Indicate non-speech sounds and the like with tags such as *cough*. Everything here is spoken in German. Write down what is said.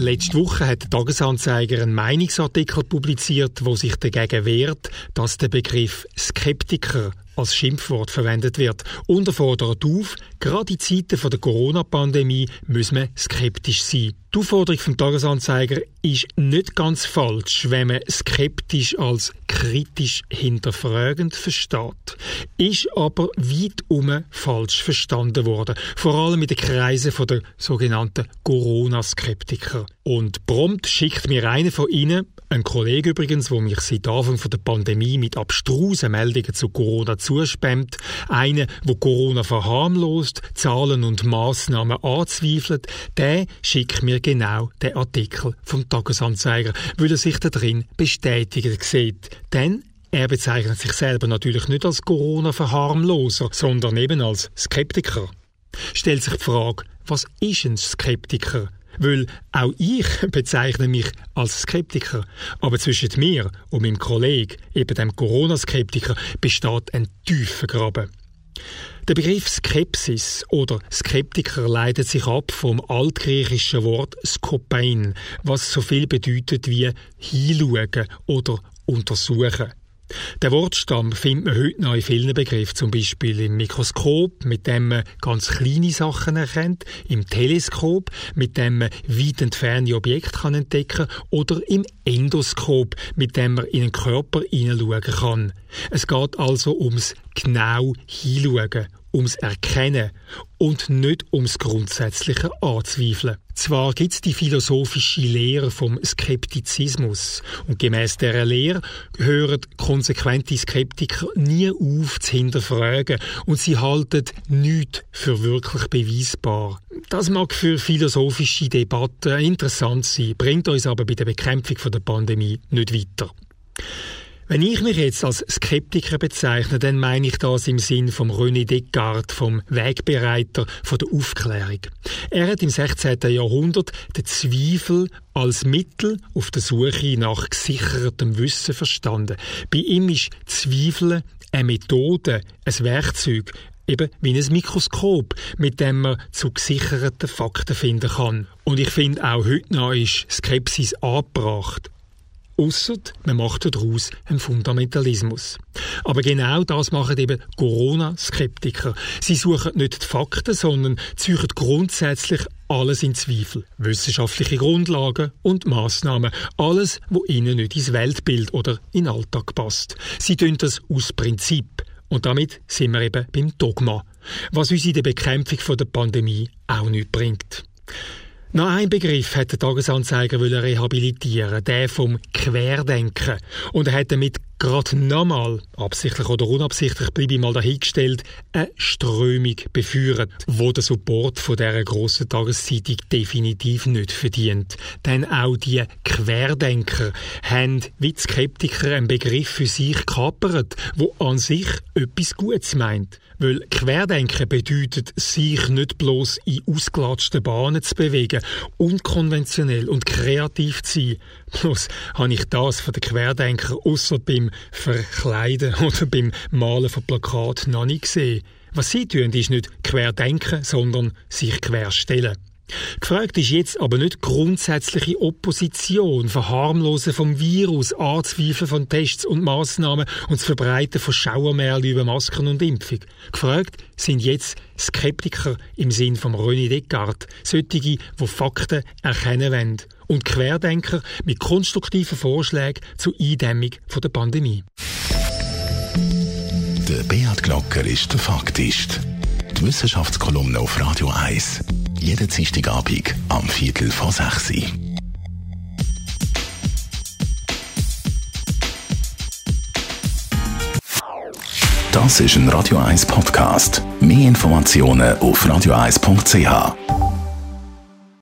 Letzte Woche hat der Tagesanzeiger einen Meinungsartikel publiziert, wo sich dagegen wehrt, dass der Begriff Skeptiker als Schimpfwort verwendet wird und er fordert auf, gerade in Zeiten der Corona-Pandemie müssen wir skeptisch sein. Die Aufforderung vom Tagesanzeiger ist nicht ganz falsch, wenn man skeptisch als kritisch hinterfragend versteht, ist aber weit um falsch verstanden worden, vor allem in den Kreisen der sogenannten Corona-Skeptiker. Und prompt schickt mir einer von ihnen, ein Kollege übrigens, der mich seit Anfang der Pandemie mit abstrusen Meldungen zu Corona zuspammt, einer, wo Corona verharmlost, Zahlen und Maßnahmen anzweifelt, der schickt mir genau den Artikel vom Tagesanzeiger, weil er sich da drin bestätigt sieht. Denn er bezeichnet sich selber natürlich nicht als Corona-Verharmloser, sondern eben als Skeptiker. Stellt sich die Frage, was ist ein Skeptiker? Weil auch ich *laughs* bezeichne mich als Skeptiker. Aber zwischen mir und meinem Kollegen, eben dem Corona-Skeptiker, besteht ein tiefer Graben. Der Begriff Skepsis oder Skeptiker leitet sich ab vom altgriechischen Wort Skopein, was so viel bedeutet wie hinschauen oder untersuchen. Der Wortstamm findet man heute noch in vielen Begriffen, zum Beispiel im Mikroskop, mit dem man ganz kleine Sachen erkennt, im Teleskop, mit dem man weit entfernte Objekte kann entdecken oder im Endoskop, mit dem man in den Körper hineinschauen kann. Es geht also ums genau hinschauen ums Erkennen und nicht ums grundsätzliche Anzweifeln. Zwar gibt es die philosophische Lehre vom Skeptizismus und gemäß dieser Lehre hören konsequente Skeptiker nie auf zu hinterfragen und sie halten nichts für wirklich beweisbar. Das mag für philosophische Debatten interessant sein, bringt uns aber bei der Bekämpfung der Pandemie nicht weiter. Wenn ich mich jetzt als Skeptiker bezeichne, dann meine ich das im Sinn vom René Descartes, vom Wegbereiter von der Aufklärung. Er hat im 16. Jahrhundert den Zweifel als Mittel auf der Suche nach gesichertem Wissen verstanden. Bei ihm ist Zweifel eine Methode, ein Werkzeug, eben wie ein Mikroskop, mit dem man zu gesicherten Fakten finden kann. Und ich finde auch heute noch ist Skepsis angebracht. Ausser man macht daraus einen Fundamentalismus. Aber genau das machen eben Corona-Skeptiker. Sie suchen nicht die Fakten, sondern ziehen grundsätzlich alles in Zweifel. Wissenschaftliche Grundlagen und Maßnahmen. Alles, wo ihnen nicht ins Weltbild oder in den Alltag passt. Sie tun das aus Prinzip. Und damit sind wir eben beim Dogma. Was uns in der Bekämpfung der Pandemie auch nicht bringt. Noch ein Begriff hat der Tagesanzeiger rehabilitieren, der vom Querdenken. Und er hat damit gerade nochmal, absichtlich oder unabsichtlich, bleibe ich mal dahingestellt, eine Strömung beführt, wo der Support von dieser grossen Tageszeitung definitiv nicht verdient. Denn auch die Querdenker haben wie die Skeptiker einen Begriff für sich kapert, wo an sich etwas Gutes meint. Weil Querdenken bedeutet, sich nicht bloß in ausgelatschten Bahnen zu bewegen, unkonventionell und kreativ zu sein. Bloß habe ich das von den Querdenker außer beim Verkleiden *laughs* oder beim Malen von Plakaten noch nicht gesehen. Was sie tun, ist nicht querdenken, sondern sich querstellen. Gefragt ist jetzt aber nicht grundsätzliche Opposition, Verharmlosen vom Virus, Anzweifeln von Tests und Maßnahmen und das Verbreiten von Schauermärchen über Masken und Impfung. Gefragt sind jetzt Skeptiker im Sinn von René Descartes, solche, die Fakten erkennen wollen und Querdenker mit konstruktiven Vorschlägen zur Eindämmung der Pandemie. Der Beat Glocker ist der Faktist. Die Wissenschaftskolumne auf Radio 1 jeden Dienstagabend am Viertel vor sechs Das ist ein Radio 1 Podcast. Mehr Informationen auf radio1.ch.